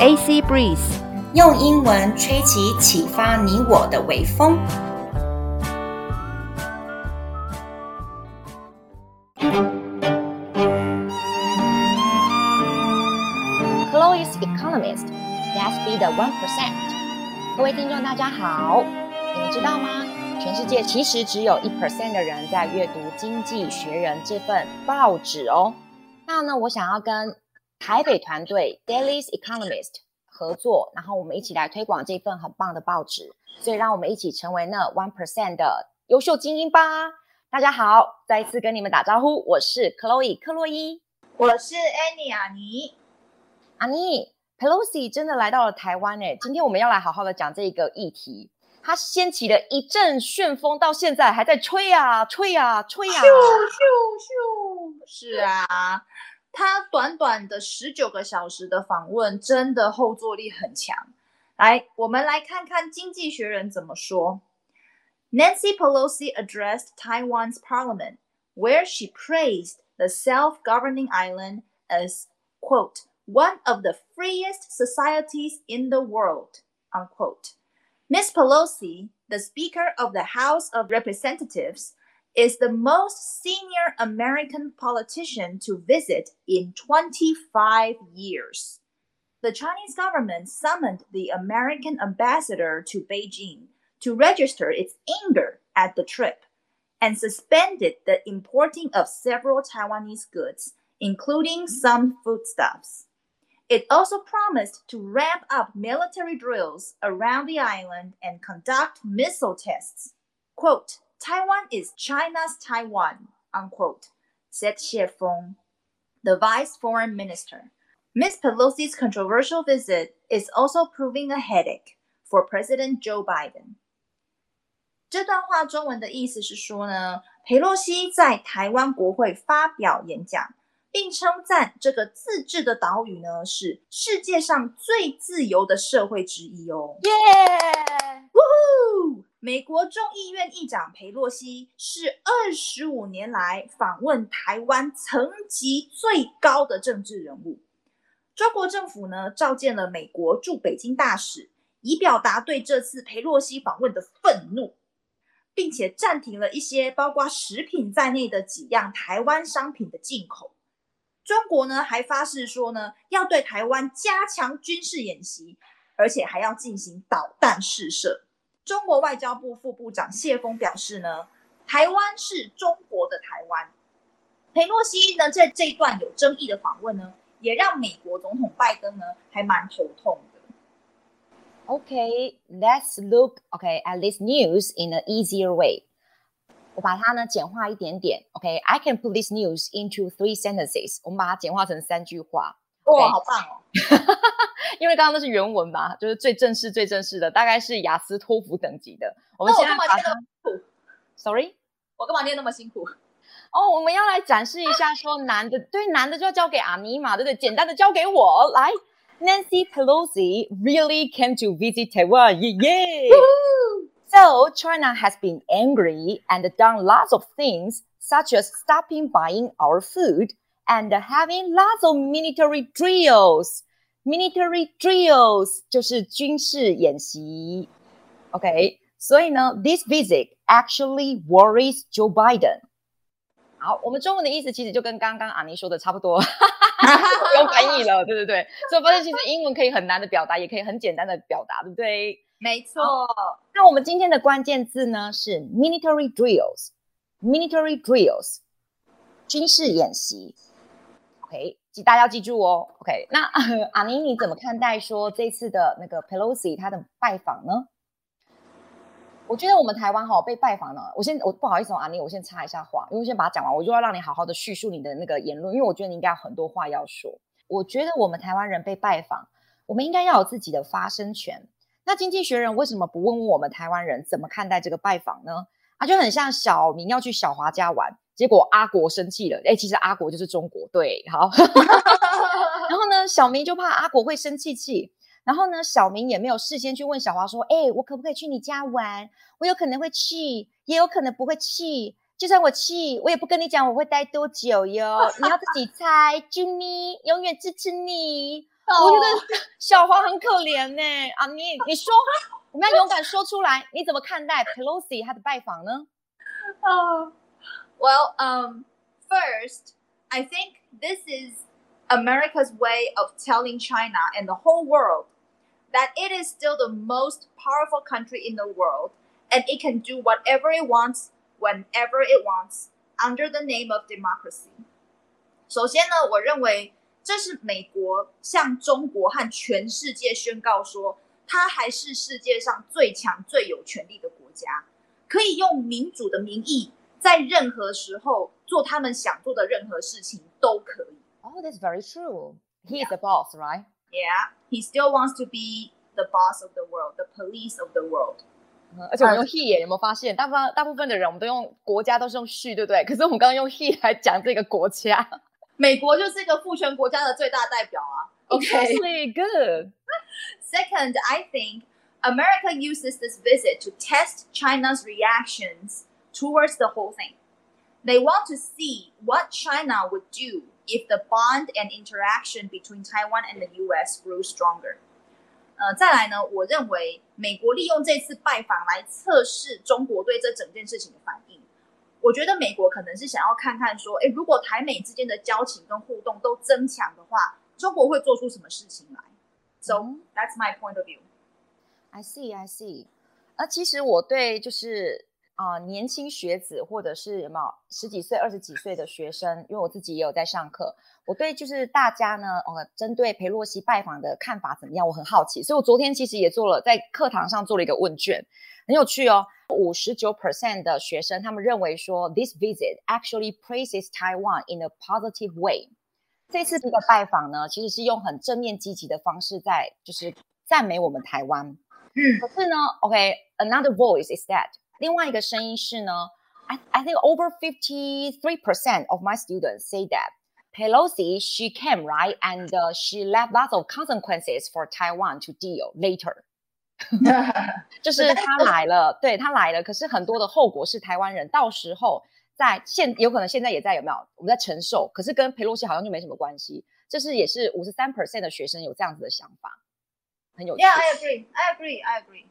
AC Breeze，用英文吹起启发你我的微风。Chloe's Economist, Let's be the one percent。各位听众，大家好，你们知道吗？全世界其实只有一 percent 的人在阅读《经济学人》这份报纸哦。那呢，我想要跟台北团队 Daily's Economist 合作，然后我们一起来推广这份很棒的报纸。所以，让我们一起成为那 one percent 的优秀精英吧！大家好，再一次跟你们打招呼，我是 Chloe 克洛伊，我是 Annie 阿尼。阿尼，Pelosi 真的来到了台湾诶，今天我们要来好好的讲这个议题。它掀起了一阵旋风，到现在还在吹啊吹啊吹啊！咻咻咻！是啊。他短短的十九个小时的访问，真的后坐力很强。来，我们来看看《经济学人》怎么说。Nancy Pelosi addressed Taiwan's parliament, where she praised the self-governing island as, quote, one of the freest societies in the world, unquote. Ms. Pelosi, the Speaker of the House of Representatives, is the most senior American politician to visit in 25 years. The Chinese government summoned the American ambassador to Beijing to register its anger at the trip and suspended the importing of several Taiwanese goods, including some foodstuffs. It also promised to ramp up military drills around the island and conduct missile tests. Quote, Taiwan is China's Taiwan, unquote, said Xie Feng, the vice foreign minister. Ms. Pelosi's controversial visit is also proving a headache for President Joe Biden. 这段话中文的意思是说呢，裴洛西在台湾国会发表演讲，并称赞这个自治的岛屿呢是世界上最自由的社会之一哦。耶！Yeah! 呜呼！ 美国众议院议长佩洛西是二十五年来访问台湾层级最高的政治人物。中国政府呢，召见了美国驻北京大使，以表达对这次佩洛西访问的愤怒，并且暂停了一些包括食品在内的几样台湾商品的进口。中国呢，还发誓说呢，要对台湾加强军事演习，而且还要进行导弹试射。中国外交部副部长谢锋表示呢，台湾是中国的台湾。裴洛西呢，在这段有争议的访问呢，也让美国总统拜登呢还蛮头痛的。OK，let's look OK at this news in an easier way。我把它呢简化一点点。OK，I can put this news into three sentences。我们把它简化成三句话。 哇、哦，好棒哦！因为刚刚那是原文嘛，就是最正式、最正式的，大概是雅思、托福等级的。我们现在把它。Sorry，我干嘛念那么辛苦？哦，oh, 我们要来展示一下，说男的对男的就要交给阿尼玛，对不对？简单的交给我来。Nancy Pelosi really came to visit Taiwan, yeah, yeah. So China has been angry and done lots of things, such as stopping buying our food. And having lots of military drills, military drills 就是军事演习，OK。所以呢，this visit actually worries Joe Biden。好，我们中文的意思其实就跟刚刚阿尼说的差不多，不用翻译了，对对对。所以我发现其实英文可以很难的表达，也可以很简单的表达，对不对？没错。那我们今天的关键字呢是 military drills，military drills，军事演习。 OK，大家要记住哦。OK，那阿妮你怎么看待说这次的那个 Pelosi 他的拜访呢？我觉得我们台湾哈、被拜访了。我先我不好意思哦，阿妮，我先插一下话，因为我先把它讲完，我就要让你好好的叙述你的那个言论，因为我觉得你应该有很多话要说。我觉得我们台湾人被拜访，我们应该要有自己的发声权。那经济学人为什么不问问我们台湾人怎么看待这个拜访呢？啊，就很像小明要去小华家玩。结果阿国生气了，哎，其实阿国就是中国，对，好。然后呢，小明就怕阿国会生气气，然后呢，小明也没有事先去问小华说，哎，我可不可以去你家玩？我有可能会去，也有可能不会去。就算我去，我也不跟你讲我会待多久哟，你要自己猜，啾咪，永远支持你。我觉得小黄很可怜呢。啊，你你说，我们要勇敢说出来，你怎么看待 Pelosi 他的拜访呢？哦、uh,，Well, um, first, I think this is America's way of telling China and the whole world that it is still the most powerful country in the world, and it can do whatever it wants, whenever it wants, under the name of democracy. 首先呢，我认为这是美国向中国和全世界宣告说，它还是世界上最强、最有权力的国家，可以用民主的名义， 在任何时候做他们想做的任何事情都可以。Oh, that's very true. He is the boss, right? Yeah, he still wants to be the boss of the world, the police of the world. 而且我们用 he 耶，有没有发现？大部分大部分的人，我们都用国家都是用 she，对不对？可是我们刚刚用 he 来讲这个国家，美国就是一个父权国家的最大代表啊。Okay, good. Second, I think America uses this visit to test China's reactions towards the whole thing. They want to see what China would do if the bond and interaction between Taiwan and the U.S. grew stronger. 呃，再来呢，我认为美国利用这次拜访来测试中国对这整件事情的反应。我觉得美国可能是想要看看说，诶，如果台美之间的交情跟互动都增强的话，中国会做出什么事情来？So that's my point of view. I see, I see. 呃，其实我对就是 啊、呃，年轻学子或者是什么十几岁、二十几岁的学生，因为我自己也有在上课。我对就是大家呢，呃，针对裴洛西拜访的看法怎么样？我很好奇，所以我昨天其实也做了，在课堂上做了一个问卷，很有趣哦。五十九 percent 的学生他们认为说，this visit actually praises Taiwan in a positive way。这次这个拜访呢，其实是用很正面积极的方式在就是赞美我们台湾。嗯，可是呢，OK，another、okay, voice is that 另外一个声音是呢，I I think over fifty three percent of my students say that。Pelosi, she came, right? And uh, she left lots of consequences for Taiwan to deal later. 就是他来了，对，他来了，可是很多的后果是台湾人到时候在现有可能现在也在有没有我们在承受，可是跟裴洛西好像就没什么关系。这是也是五十三 percent 的学生有这样子的想法，很有趣。Yeah, I agree. I agree. I agree.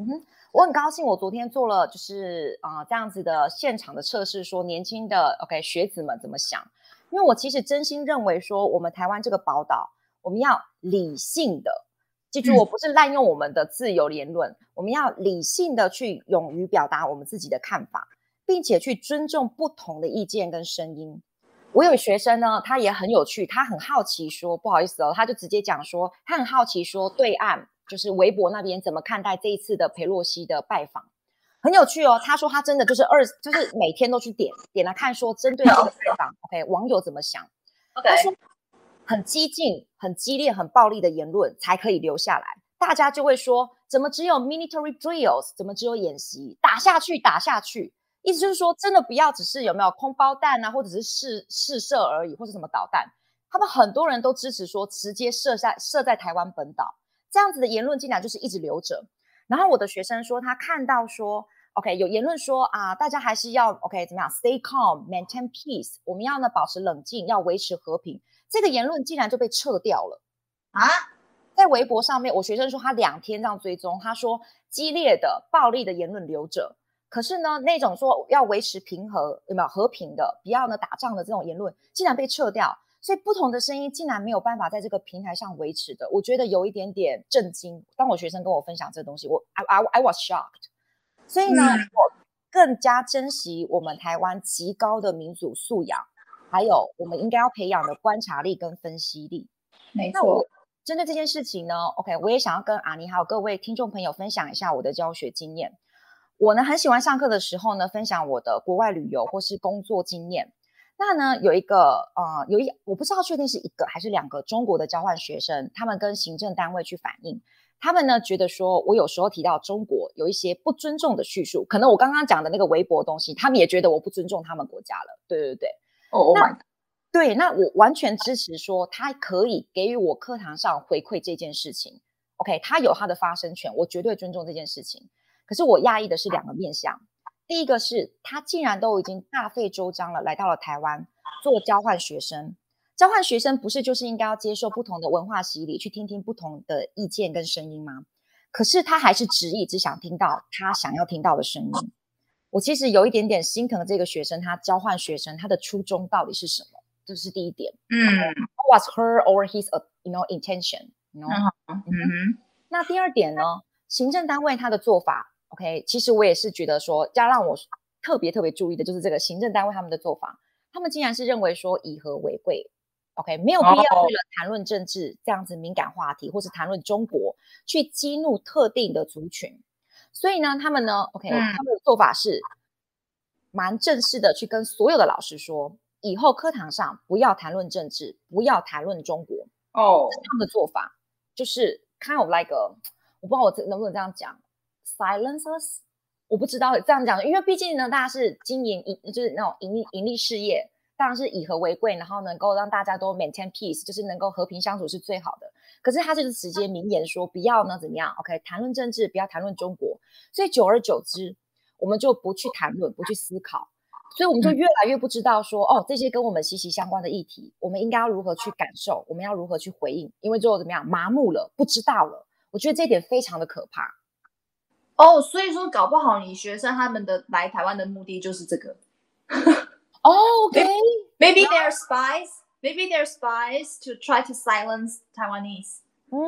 嗯哼，我很高兴，我昨天做了就是啊、呃、这样子的现场的测试，说年轻的 OK 学子们怎么想。因为我其实真心认为说，我们台湾这个宝岛，我们要理性的，记住，我不是滥用我们的自由言论，嗯、我们要理性的去勇于表达我们自己的看法，并且去尊重不同的意见跟声音。我有学生呢，他也很有趣，他很好奇说，不好意思哦，他就直接讲说，他很好奇说，对岸就是微博那边怎么看待这一次的裴洛西的拜访。很有趣哦，他说他真的就是二，就是每天都去点点来看，说针对这个拜访，OK，网友怎么想？OK，他说很激进、很激烈、很暴力的言论才可以留下来，大家就会说，怎么只有 military drills，怎么只有演习，打下去，打下去，意思就是说，真的不要只是有没有空包弹啊，或者是试试射而已，或者什么导弹，他们很多人都支持说，直接射在射在台湾本岛，这样子的言论竟然就是一直留着。然后我的学生说，他看到说，OK，有言论说啊，大家还是要 OK 怎么样，Stay calm，maintain peace，我们要呢保持冷静，要维持和平。这个言论竟然就被撤掉了啊！在微博上面，我学生说他两天这样追踪，他说激烈的、暴力的言论留着，可是呢，那种说要维持平和、有没有和平的、不要呢打仗的这种言论，竟然被撤掉。所以不同的声音竟然没有办法在这个平台上维持的，我觉得有一点点震惊。当我学生跟我分享这个东西，我 I I I was shocked。所以呢，嗯、我更加珍惜我们台湾极高的民主素养，还有我们应该要培养的观察力跟分析力。没错。那我针对这件事情呢，OK，我也想要跟阿尼还有各位听众朋友分享一下我的教学经验。我呢很喜欢上课的时候呢，分享我的国外旅游或是工作经验。那呢，有一个呃，有一我不知道确定是一个还是两个中国的交换学生，他们跟行政单位去反映，他们呢觉得说，我有时候提到中国有一些不尊重的叙述，可能我刚刚讲的那个微博东西，他们也觉得我不尊重他们国家了。对对对，哦，oh God，对，那我完全支持说，他可以给予我课堂上回馈这件事情。OK，他有他的发声权，我绝对尊重这件事情。可是我讶异的是两个面向。第一个是他竟然都已经大费周章了，来到了台湾做交换学生，交换学生不是就是应该要接受不同的文化洗礼，去听听不同的意见跟声音吗？可是他还是执意只想听到他想要听到的声音。我其实有一点点心疼这个学生，他交换学生他的初衷到底是什么？这是第一点。嗯，What was her or his, you know, intention？You know? 嗯哼。那第二点呢？行政单位他的做法，OK，其实我也是觉得说，要让我特别特别注意的就是这个行政单位他们的做法，他们竟然是认为说以和为贵，OK，没有必要为了谈论政治这样子敏感话题，或是谈论中国去激怒特定的族群，所以呢，他们呢，OK，他们的做法是蛮正式的，去跟所有的老师说，以后课堂上不要谈论政治，不要谈论中国，哦，他们的做法就是 kind of like a 我不知道我这能不能这样讲，silence us，我不知道这样讲，因为毕竟呢，大家是经营盈，就是那种盈利盈利事业，当然是以和为贵，然后能够让大家都 maintain peace，就是能够和平相处是最好的。可是他就是直接明言说，不要呢怎么样？OK，谈论政治，不要谈论中国。所以久而久之，我们就不去谈论，不去思考，所以我们就越来越不知道说，哦，这些跟我们息息相关的议题，我们应该要如何去感受，我们要如何去回应，因为最后怎么样，麻木了，不知道了。我觉得这一点非常的可怕哦，oh, 所以说搞不好你学生他们的来台湾的目的就是这个。哦、oh,，OK，maybe maybe they're spies，maybe they're spies to try to silence Taiwanese。嗯，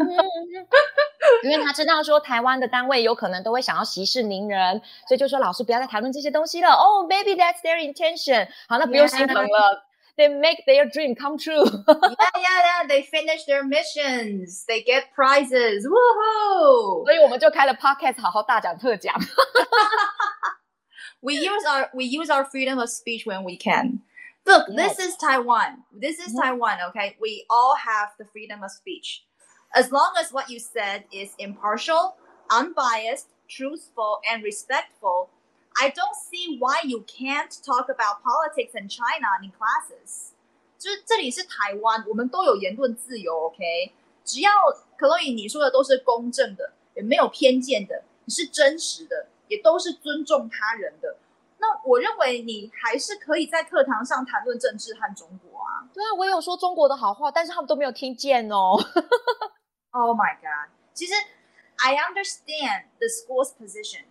因为他知道说台湾的单位有可能都会想要息事宁人，所以就说老师不要再谈论这些东西了。哦、oh,，maybe that's their intention。好，那不用心疼了。Yeah. They make their dream come true. yeah, yeah, yeah. They finish their missions. They get prizes. Woohoo! 所以我们就开了 podcast，好好大讲特讲。 we use our we use our freedom of speech when we can. Look, yes. this is Taiwan. This is yes. Taiwan. Okay, we all have the freedom of speech, as long as what you said is impartial, unbiased, truthful, and respectful. I don't see why you can't talk about politics in China in classes。就是这里是台湾，我们都有言论自由，OK？只要 Chloe 你说的都是公正的，也没有偏见的，你是真实的，也都是尊重他人的。那我认为你还是可以在课堂上谈论政治和中国啊。对啊，我有说中国的好话，但是他们都没有听见哦。 Oh my God！其实 I understand the school's position。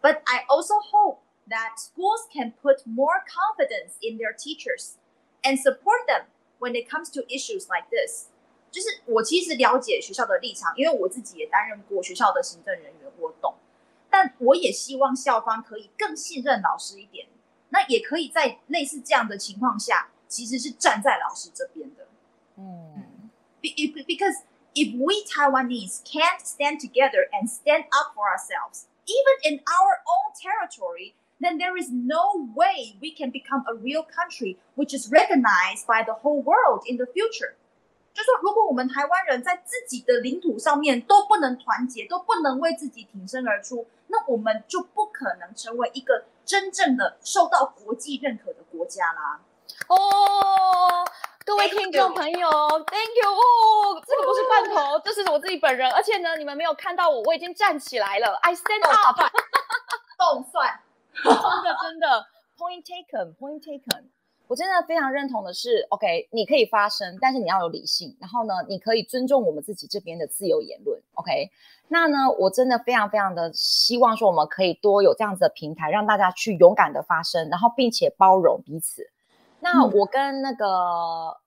But I also hope that schools can put more confidence in their teachers and support them when it comes to issues like this. 就是我其实了解学校的立场，因为我自己也担任过学校的行政人员，我懂。但我也希望校方可以更信任老师一点。那也可以在类似这样的情况下，其实是站在老师这边的。嗯，because if we Taiwanese can't stand together and stand up for ourselves. Even in our own territory, then there is no way we can become a real country which is recognized by the whole world in the future. 就说，如果我们台湾人在自己的领土上面都不能团结，都不能为自己挺身而出，那我们就不可能成为一个真正的受到国际认可的国家啦。哦。 各位听众朋友，Thank you 哦，这个不是罐头，这是我自己本人，而且呢，你们没有看到我，我已经站起来了，I stand up，动算，真的真的，Point taken，Point taken，我真的非常认同的是，OK，你可以发声，但是你要有理性，然后呢，你可以尊重我们自己这边的自由言论，OK，那呢，我真的非常非常的希望说，我们可以多有这样子的平台，让大家去勇敢的发声，然后并且包容彼此。那我跟那个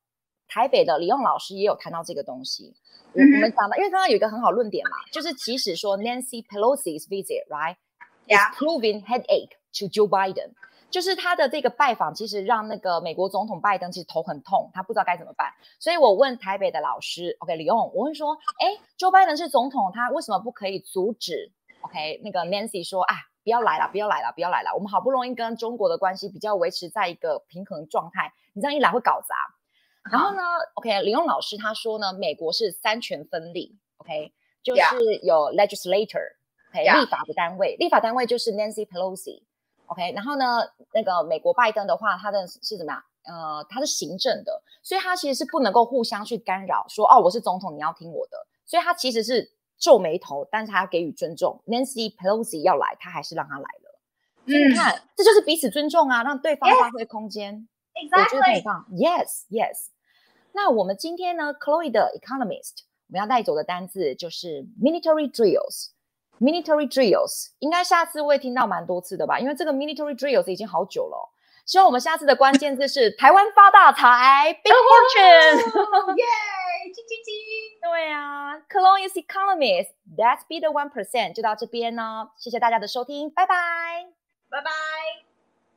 台北的李用老师也有谈到这个东西。我我们讲到，因为刚刚有一个很好论点嘛，就是即使说 Nancy Pelosi's visit right is proving headache to Joe Biden，就是他的这个拜访，其实让那个美国总统拜登其实头很痛，他不知道该怎么办。所以我问台北的老师，OK，李用，我问说，哎，Joe Biden 是总统，他为什么不可以阻止？OK，那个 Nancy 说啊。不要来了，不要来了，不要来了！我们好不容易跟中国的关系比较维持在一个平衡状态，你这样一来会搞砸。然后呢，OK，李勇老师他说呢，美国是三权分立，OK，就是有 legislator，OK，、yeah. 立法的单位，立法单位就是 Nancy Pelosi，OK，、okay? 然后呢，那个美国拜登的话，他的是怎么样？呃，他是行政的，所以他其实是不能够互相去干扰，说哦，我是总统，你要听我的，所以他其实是。皱眉头，但是他要给予尊重。Nancy Pelosi 要来，他还是让他来了。嗯，你看，这就是彼此尊重啊，让对方发挥空间。Exactly. 我觉得很棒。Yes, yes。那我们今天呢，Chloe 的 Economist，我们要带走的单字就是 military drills。military drills 应该下次会听到蛮多次的吧？因为这个 military drills 已经好久了。希望我们下次的关键字是台湾发大财，big fortune，耶，金金金！对啊，colonies Economist，That's be the one percent，就到这边呢，谢谢大家的收听，拜拜，拜拜。